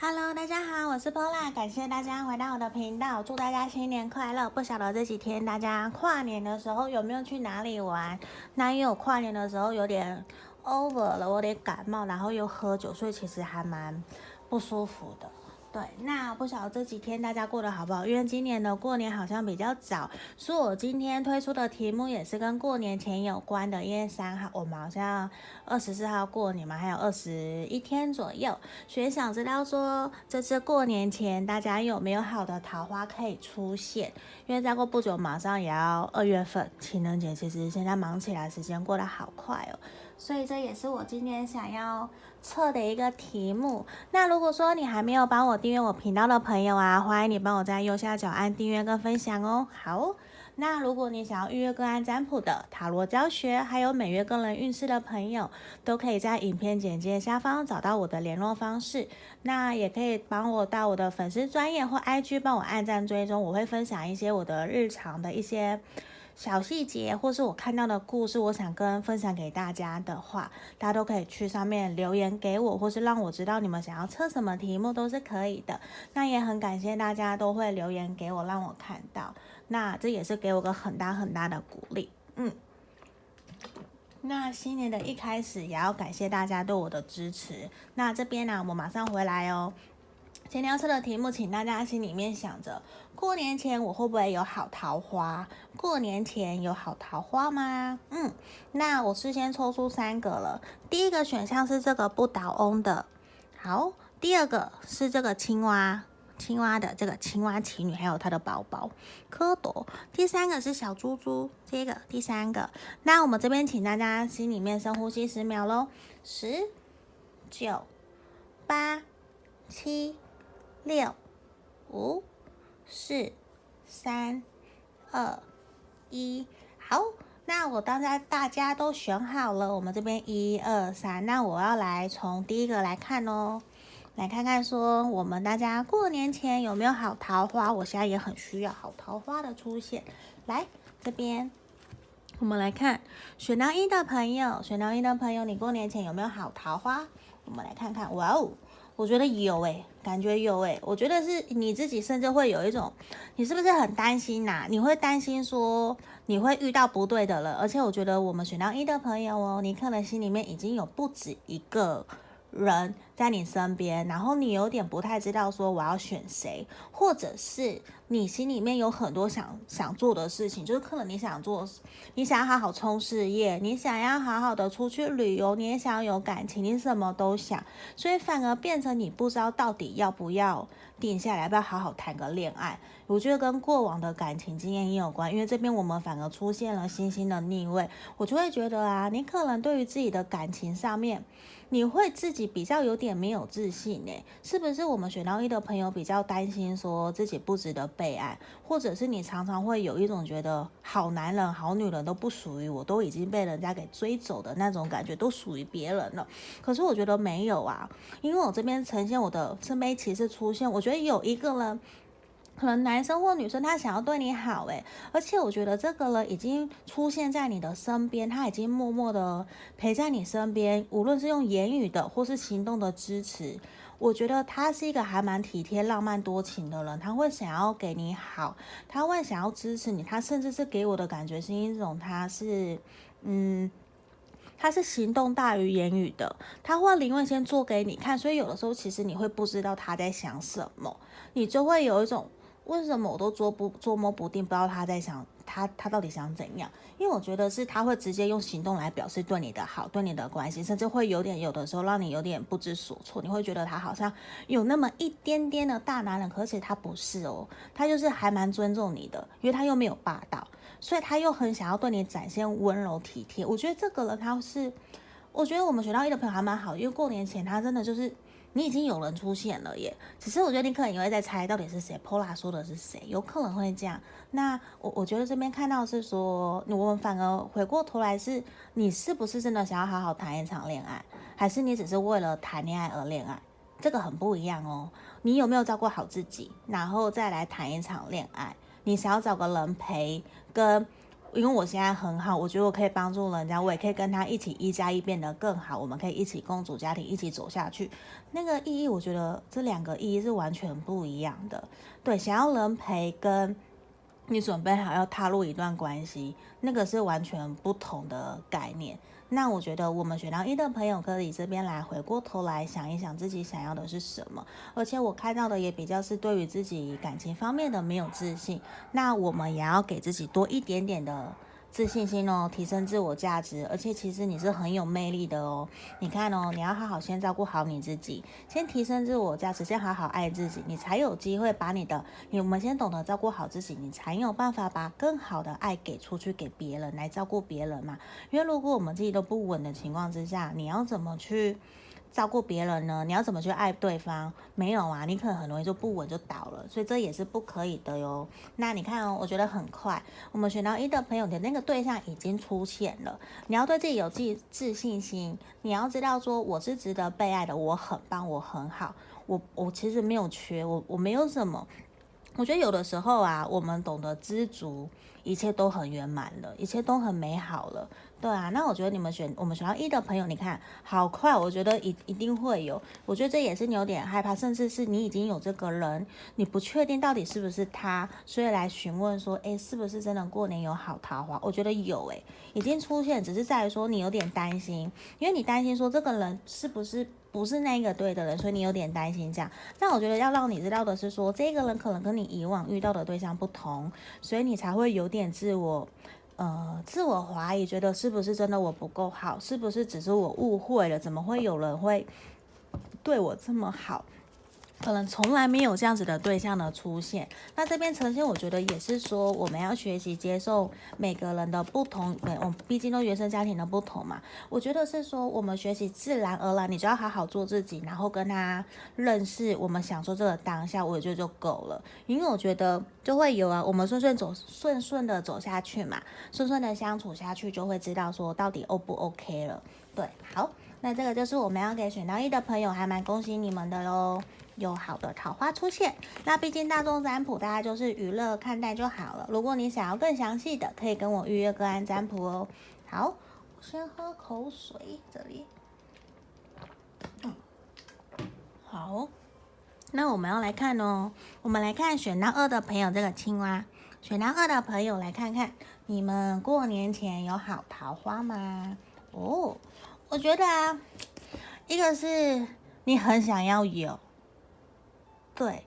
Hello，大家好，我是 Pola，感谢大家回到我的频道，祝大家新年快乐。不晓得这几天大家跨年的时候有没有去哪里玩？那因为我跨年的时候有点 over 了，我有点感冒，然后又喝酒，所以其实还蛮不舒服的。对，那不晓得这几天大家过得好不好？因为今年的过年好像比较早，所以我今天推出的题目也是跟过年前有关的。因为三号我们好像二十四号过年嘛，还有二十一天左右，所以想知道说这次过年前大家有没有好的桃花可以出现？因为再过不久马上也要二月份情人节，其实现在忙起来时间过得好快哦。所以这也是我今天想要测的一个题目。那如果说你还没有帮我订阅我频道的朋友啊，欢迎你帮我在右下角按订阅跟分享哦。好，那如果你想要预约个案占卜的塔罗教学，还有每月个人运势的朋友，都可以在影片简介下方找到我的联络方式。那也可以帮我到我的粉丝专业或 IG 帮我按赞追踪，我会分享一些我的日常的一些。小细节，或是我看到的故事，我想跟分享给大家的话，大家都可以去上面留言给我，或是让我知道你们想要测什么题目都是可以的。那也很感谢大家都会留言给我，让我看到，那这也是给我个很大很大的鼓励。嗯，那新年的一开始也要感谢大家对我的支持。那这边呢，我马上回来哦。今天要测的题目，请大家心里面想着：过年前我会不会有好桃花？过年前有好桃花吗？嗯，那我事先抽出三个了。第一个选项是这个不倒翁的，好。第二个是这个青蛙，青蛙的这个青蛙骑女，还有它的宝宝蝌蚪。第三个是小猪猪，这个第三个。那我们这边请大家心里面深呼吸十秒喽，十、九、八、七。六、五、四、三、二、一，好，那我当然大家都选好了，我们这边一二三，那我要来从第一个来看哦，来看看说我们大家过年前有没有好桃花？我现在也很需要好桃花的出现。来这边，我们来看选到一的朋友，选到一的朋友，你过年前有没有好桃花？我们来看看，哇哦！我觉得有诶、感觉有诶、我觉得是你自己，甚至会有一种，你是不是很担心呐、你会担心说你会遇到不对的人，而且我觉得我们选到一的朋友哦，你可能心里面已经有不止一个。人在你身边，然后你有点不太知道说我要选谁，或者是你心里面有很多想想做的事情，就是可能你想做，你想要好好冲事业，你想要好好的出去旅游，你也想要有感情，你什么都想，所以反而变成你不知道到底要不要定下来，要不要好好谈个恋爱。我觉得跟过往的感情经验也有关，因为这边我们反而出现了星星的逆位，我就会觉得啊，你可能对于自己的感情上面。你会自己比较有点没有自信呢？是不是我们选到一的朋友比较担心说自己不值得被爱，或者是你常常会有一种觉得好男人、好女人都不属于我，都已经被人家给追走的那种感觉，都属于别人了。可是我觉得没有啊，因为我这边呈现我的圣杯骑士出现，我觉得有一个人。可能男生或女生他想要对你好诶，而且我觉得这个人已经出现在你的身边，他已经默默的陪在你身边，无论是用言语的或是行动的支持，我觉得他是一个还蛮体贴、浪漫多情的人，他会想要给你好，他会想要支持你，他甚至是给我的感觉是一种他是，嗯，他是行动大于言语的，他会宁愿先做给你看，所以有的时候其实你会不知道他在想什么，你就会有一种。为什么我都捉不捉摸不定，不知道他在想他他到底想怎样？因为我觉得是他会直接用行动来表示对你的好，对你的关心，甚至会有点有的时候让你有点不知所措。你会觉得他好像有那么一点点的大男人，可是他不是哦，他就是还蛮尊重你的，因为他又没有霸道，所以他又很想要对你展现温柔体贴。我觉得这个人他是，我觉得我们学到一的朋友还蛮好，因为过年前他真的就是。你已经有人出现了耶，只是我觉得你可能也会在猜到底是谁，Pola 说的是谁，有可能会这样。那我我觉得这边看到是说，我们反而回过头来是，你是不是真的想要好好谈一场恋爱，还是你只是为了谈恋爱而恋爱？这个很不一样哦。你有没有照顾好自己，然后再来谈一场恋爱？你想要找个人陪，跟因为我现在很好，我觉得我可以帮助人家，我也可以跟他一起一加一变得更好，我们可以一起共组家庭，一起走下去。那个意义，我觉得这两个意义是完全不一样的。对，想要人陪跟你准备好要踏入一段关系，那个是完全不同的概念。那我觉得我们选到一的朋友可以这边来回过头来想一想自己想要的是什么，而且我看到的也比较是对于自己感情方面的没有自信，那我们也要给自己多一点点的。自信心哦，提升自我价值，而且其实你是很有魅力的哦。你看哦，你要好好先照顾好你自己，先提升自我价值，先好好爱自己，你才有机会把你的，你我们先懂得照顾好自己，你才有办法把更好的爱给出去给别人来照顾别人嘛。因为如果我们自己都不稳的情况之下，你要怎么去？照顾别人呢？你要怎么去爱对方？没有啊，你可能很容易就不稳就倒了，所以这也是不可以的哟。那你看哦，我觉得很快，我们选到一的朋友的那个对象已经出现了。你要对自己有自己自信心，你要知道说我是值得被爱的，我很棒，我很好，我我其实没有缺，我我没有什么。我觉得有的时候啊，我们懂得知足，一切都很圆满了，一切都很美好了。对啊，那我觉得你们选我们选到一的朋友，你看好快，我觉得一一定会有。我觉得这也是你有点害怕，甚至是你已经有这个人，你不确定到底是不是他，所以来询问说，诶，是不是真的过年有好桃花？我觉得有，诶，已经出现，只是在于说你有点担心，因为你担心说这个人是不是不是那个对的人，所以你有点担心这样。那我觉得要让你知道的是说，这个人可能跟你以往遇到的对象不同，所以你才会有点自我。呃，自我怀疑，觉得是不是真的我不够好？是不是只是我误会了？怎么会有人会对我这么好？可能从来没有这样子的对象的出现。那这边呈现，我觉得也是说，我们要学习接受每个人的不同。对，我们毕竟都原生家庭的不同嘛。我觉得是说，我们学习自然而然，你就要好好做自己，然后跟他认识。我们享受这个当下，我觉得就够了。因为我觉得就会有啊，我们顺顺走，顺顺的走下去嘛，顺顺的相处下去，就会知道说到底 O 不 OK 了。对，好，那这个就是我们要给选到一的朋友，还蛮恭喜你们的喽。有好的桃花出现，那毕竟大众占卜大家就是娱乐看待就好了。如果你想要更详细的，可以跟我预约个案占卜哦。好，我先喝口水，这里。嗯，好，那我们要来看哦，我们来看选到二的朋友这个青蛙，选到二的朋友来看看，你们过年前有好桃花吗？哦，我觉得啊，一个是你很想要有。对，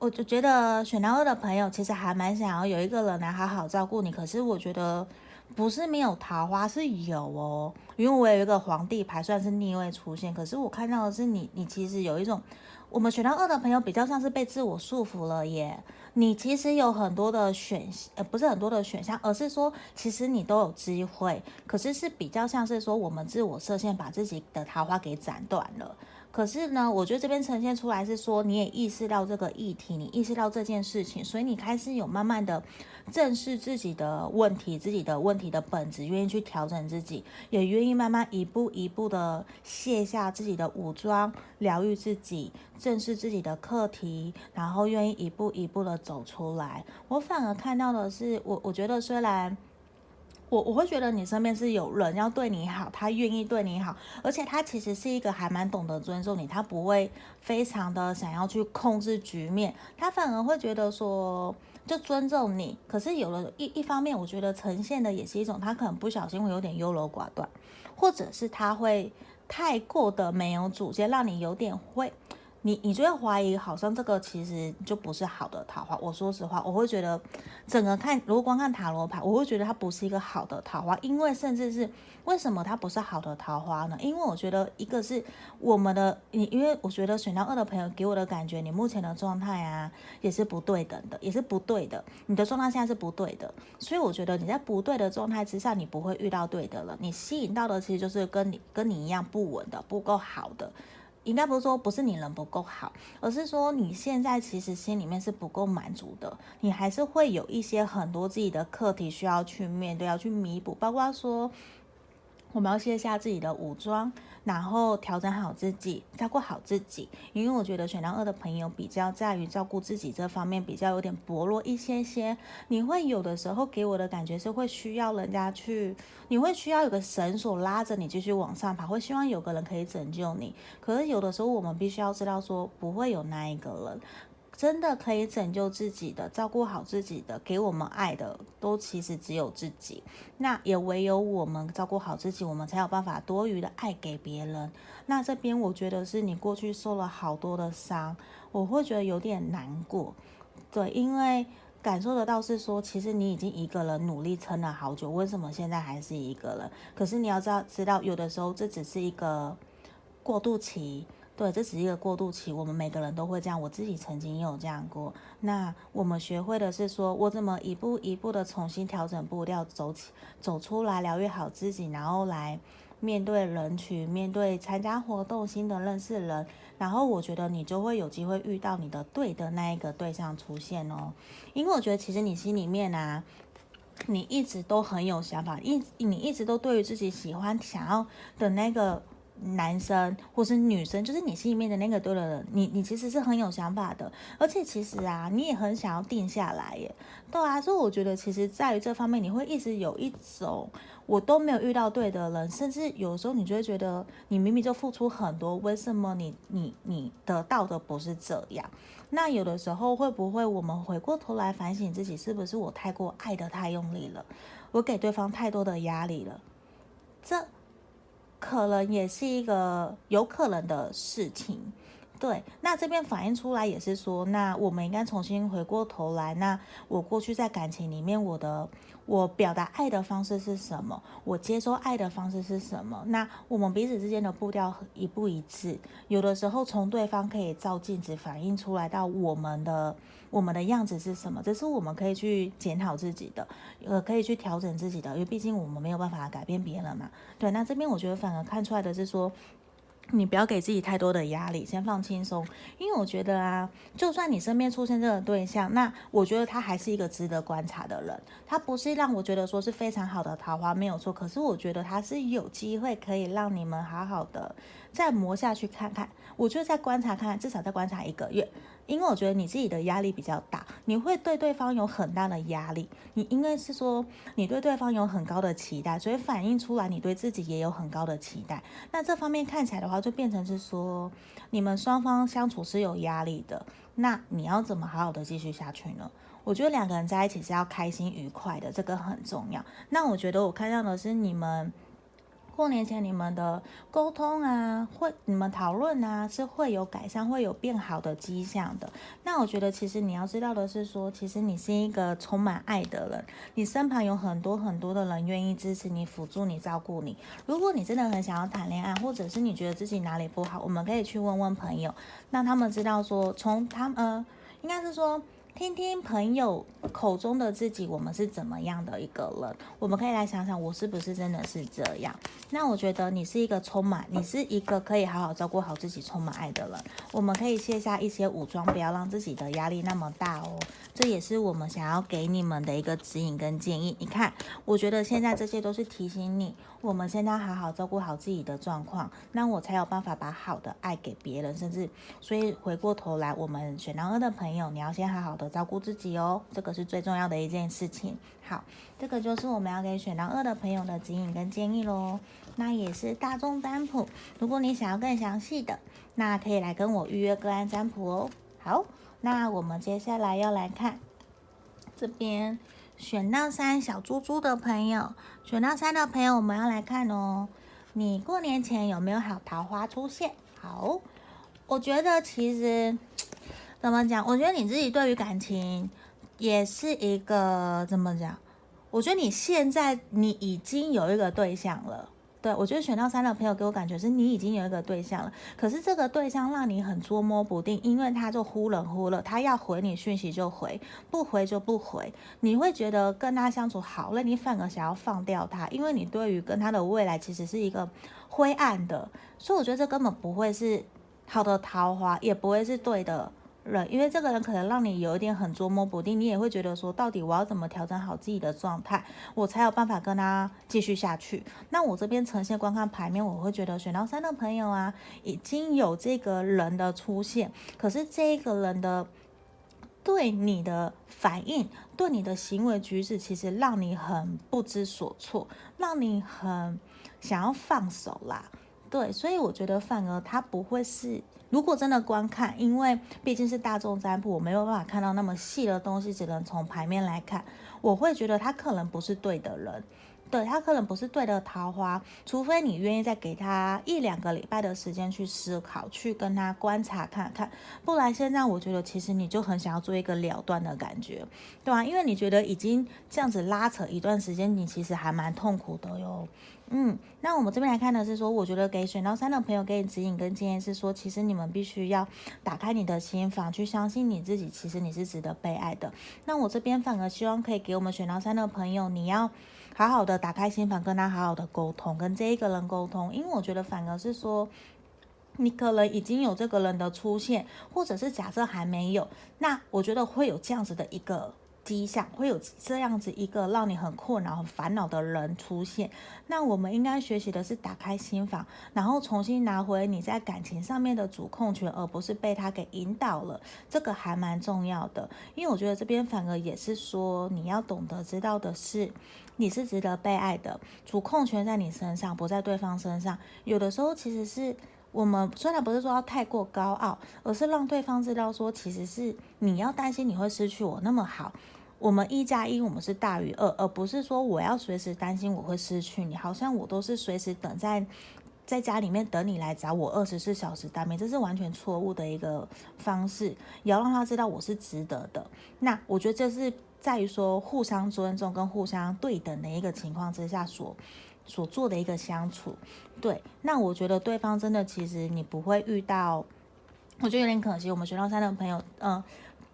我就觉得选到二的朋友其实还蛮想要有一个人来好好照顾你。可是我觉得不是没有桃花，是有哦。因为我有一个皇帝牌算是逆位出现，可是我看到的是你，你其实有一种，我们选到二的朋友比较像是被自我束缚了耶。你其实有很多的选，呃，不是很多的选项，而是说其实你都有机会，可是是比较像是说我们自我设限，把自己的桃花给斩断了。可是呢，我觉得这边呈现出来是说，你也意识到这个议题，你意识到这件事情，所以你开始有慢慢的正视自己的问题，自己的问题的本质，愿意去调整自己，也愿意慢慢一步一步的卸下自己的武装，疗愈自己，正视自己的课题，然后愿意一步一步的走出来。我反而看到的是，我我觉得虽然。我我会觉得你身边是有人要对你好，他愿意对你好，而且他其实是一个还蛮懂得尊重你，他不会非常的想要去控制局面，他反而会觉得说就尊重你。可是有了一一方面，我觉得呈现的也是一种他可能不小心会有点优柔寡断，或者是他会太过的没有主见，让你有点会。你你就会怀疑，好像这个其实就不是好的桃花。我说实话，我会觉得整个看，如果光看塔罗牌，我会觉得它不是一个好的桃花。因为甚至是为什么它不是好的桃花呢？因为我觉得一个是我们的你，因为我觉得选到二的朋友给我的感觉，你目前的状态啊也是不对等的，也是不对的。你的状态现在是不对的，所以我觉得你在不对的状态之下，你不会遇到对的了。你吸引到的其实就是跟你跟你一样不稳的，不够好的。应该不是说不是你人不够好，而是说你现在其实心里面是不够满足的，你还是会有一些很多自己的课题需要去面对，要去弥补，包括说我们要卸下自己的武装，然后调整好自己，照顾好自己。因为我觉得选到二的朋友比较在于照顾自己这方面比较有点薄弱一些些。你会有的时候给我的感觉是会需要人家去，你会需要有个绳索拉着你继续往上爬，会希望有个人可以拯救你。可是有的时候我们必须要知道说不会有那一个人。真的可以拯救自己的，照顾好自己的，给我们爱的，都其实只有自己。那也唯有我们照顾好自己，我们才有办法多余的爱给别人。那这边我觉得是你过去受了好多的伤，我会觉得有点难过。对，因为感受得到是说，其实你已经一个人努力撑了好久，为什么现在还是一个人？可是你要知道，知道有的时候这只是一个过渡期。对，这只是一个过渡期，我们每个人都会这样，我自己曾经也有这样过。那我们学会的是说，我怎么一步一步的重新调整步调，走起，走出来，疗愈好自己，然后来面对人群，面对参加活动，新的认识人，然后我觉得你就会有机会遇到你的对的那一个对象出现哦。因为我觉得其实你心里面啊，你一直都很有想法，一你一直都对于自己喜欢想要的那个。男生或是女生，就是你心里面的那个对的人，你你其实是很有想法的，而且其实啊，你也很想要定下来耶。对啊，所以我觉得其实在于这方面，你会一直有一种我都没有遇到对的人，甚至有时候你就会觉得你明明就付出很多，为什么你你你得到的不是这样？那有的时候会不会我们回过头来反省自己，是不是我太过爱得太用力了，我给对方太多的压力了？这。可能也是一个有可能的事情，对。那这边反映出来也是说，那我们应该重新回过头来。那我过去在感情里面，我的。我表达爱的方式是什么？我接收爱的方式是什么？那我们彼此之间的步调一不一致？有的时候从对方可以照镜子反映出来到我们的我们的样子是什么？这是我们可以去检讨自己的，呃，可以去调整自己的，因为毕竟我们没有办法改变别人嘛。对，那这边我觉得反而看出来的是说。你不要给自己太多的压力，先放轻松。因为我觉得啊，就算你身边出现这个对象，那我觉得他还是一个值得观察的人。他不是让我觉得说是非常好的桃花，没有错。可是我觉得他是有机会可以让你们好好的再磨下去看看。我觉得再观察看看，至少再观察一个月。因为我觉得你自己的压力比较大，你会对对方有很大的压力。你应该是说，你对对方有很高的期待，所以反映出来你对自己也有很高的期待。那这方面看起来的话，就变成是说，你们双方相处是有压力的。那你要怎么好好的继续下去呢？我觉得两个人在一起是要开心愉快的，这个很重要。那我觉得我看到的是你们。过年前你们的沟通啊，会你们讨论啊，是会有改善、会有变好的迹象的。那我觉得，其实你要知道的是说，其实你是一个充满爱的人，你身旁有很多很多的人愿意支持你、辅助你、照顾你。如果你真的很想要谈恋爱，或者是你觉得自己哪里不好，我们可以去问问朋友，让他们知道说，从他们呃，应该是说。听听朋友口中的自己，我们是怎么样的一个人？我们可以来想想，我是不是真的是这样？那我觉得你是一个充满，你是一个可以好好照顾好自己、充满爱的人。我们可以卸下一些武装，不要让自己的压力那么大哦。这也是我们想要给你们的一个指引跟建议。你看，我觉得现在这些都是提醒你，我们现在好好照顾好自己的状况，那我才有办法把好的爱给别人。甚至，所以回过头来，我们选到二的朋友，你要先好好的。照顾自己哦，这个是最重要的一件事情。好，这个就是我们要给选到二的朋友的指引跟建议喽。那也是大众占卜，如果你想要更详细的，那可以来跟我预约个案占卜哦。好，那我们接下来要来看这边选到三小猪猪的朋友，选到三的朋友，我们要来看哦。你过年前有没有好桃花出现？好，我觉得其实。怎么讲？我觉得你自己对于感情也是一个怎么讲？我觉得你现在你已经有一个对象了。对，我觉得选到三的朋友给我感觉是你已经有一个对象了。可是这个对象让你很捉摸不定，因为他就忽冷忽热，他要回你讯息就回，不回就不回。你会觉得跟他相处好了，你反而想要放掉他，因为你对于跟他的未来其实是一个灰暗的。所以我觉得这根本不会是好的桃花，也不会是对的因为这个人可能让你有一点很捉摸不定，你也会觉得说，到底我要怎么调整好自己的状态，我才有办法跟他继续下去。那我这边呈现观看牌面，我会觉得选到三的朋友啊，已经有这个人的出现，可是这个人的对你的反应，对你的行为举止，其实让你很不知所措，让你很想要放手啦。对，所以我觉得反而他不会是。如果真的观看，因为毕竟是大众占卜，我没有办法看到那么细的东西，只能从牌面来看。我会觉得他可能不是对的人，对，他可能不是对的桃花，除非你愿意再给他一两个礼拜的时间去思考，去跟他观察看看。不然现在我觉得其实你就很想要做一个了断的感觉，对吧？因为你觉得已经这样子拉扯一段时间，你其实还蛮痛苦的哟。嗯，那我们这边来看的是说，我觉得给选到三的朋友给你指引跟建议是说，其实你们必须要打开你的心房，去相信你自己，其实你是值得被爱的。那我这边反而希望可以给我们选到三的朋友，你要好好的打开心房，跟他好好的沟通，跟这一个人沟通，因为我觉得反而是说，你可能已经有这个人的出现，或者是假设还没有，那我觉得会有这样子的一个。迹象会有这样子一个让你很困扰、很烦恼的人出现，那我们应该学习的是打开心房，然后重新拿回你在感情上面的主控权，而不是被他给引导了。这个还蛮重要的，因为我觉得这边反而也是说，你要懂得知道的是，你是值得被爱的，主控权在你身上，不在对方身上。有的时候其实是我们虽然不是说要太过高傲，而是让对方知道说，其实是你要担心你会失去我那么好。我们一加一，我们是大于二，而不是说我要随时担心我会失去你，好像我都是随时等在在家里面等你来找我，二十四小时待命，这是完全错误的一个方式。也要让他知道我是值得的。那我觉得这是在于说互相尊重跟互相对等的一个情况之下所所做的一个相处。对，那我觉得对方真的其实你不会遇到，我觉得有点可惜。我们学到三的朋友，嗯。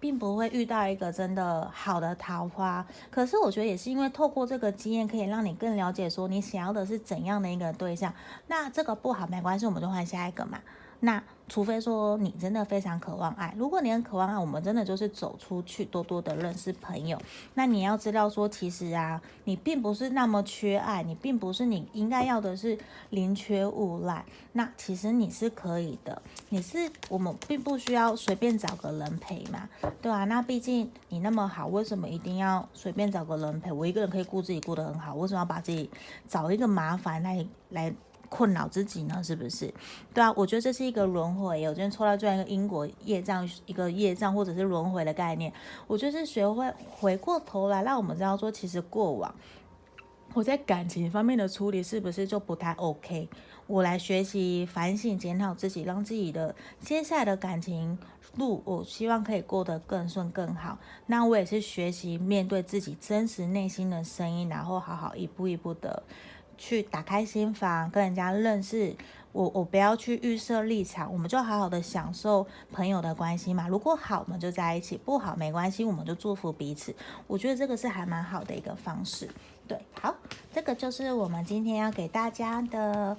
并不会遇到一个真的好的桃花，可是我觉得也是因为透过这个经验，可以让你更了解说你想要的是怎样的一个对象。那这个不好没关系，我们就换下一个嘛。那除非说你真的非常渴望爱，如果你很渴望爱，我们真的就是走出去，多多的认识朋友。那你要知道说，其实啊，你并不是那么缺爱，你并不是你应该要的是宁缺毋滥。那其实你是可以的，你是我们并不需要随便找个人陪嘛，对啊，那毕竟你那么好，为什么一定要随便找个人陪？我一个人可以顾自己顾得很好，为什么要把自己找一个麻烦来来？困扰自己呢，是不是？对啊，我觉得这是一个轮回。我今天抽到这样一个因果业障，一个业障或者是轮回的概念。我就是学会回过头来，让我们知道说，其实过往我在感情方面的处理是不是就不太 OK？我来学习反省检讨自己，让自己的接下来的感情路，我希望可以过得更顺更好。那我也是学习面对自己真实内心的声音，然后好好一步一步的。去打开心房，跟人家认识。我我不要去预设立场，我们就好好的享受朋友的关系嘛。如果好，我们就在一起；不好，没关系，我们就祝福彼此。我觉得这个是还蛮好的一个方式。对，好，这个就是我们今天要给大家的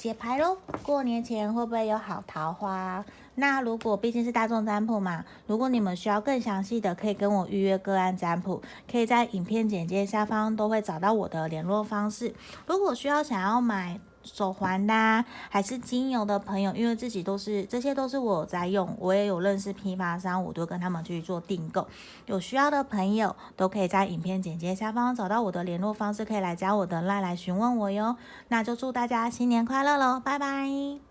解牌喽。过年前会不会有好桃花？那如果毕竟是大众占卜嘛，如果你们需要更详细的，可以跟我预约个案占卜，可以在影片简介下方都会找到我的联络方式。如果需要想要买手环的啊，还是精油的朋友，因为自己都是这些都是我在用，我也有认识批发商，我都跟他们去做订购。有需要的朋友都可以在影片简介下方找到我的联络方式，可以来加我的 LINE 来询问我哟。那就祝大家新年快乐喽，拜拜。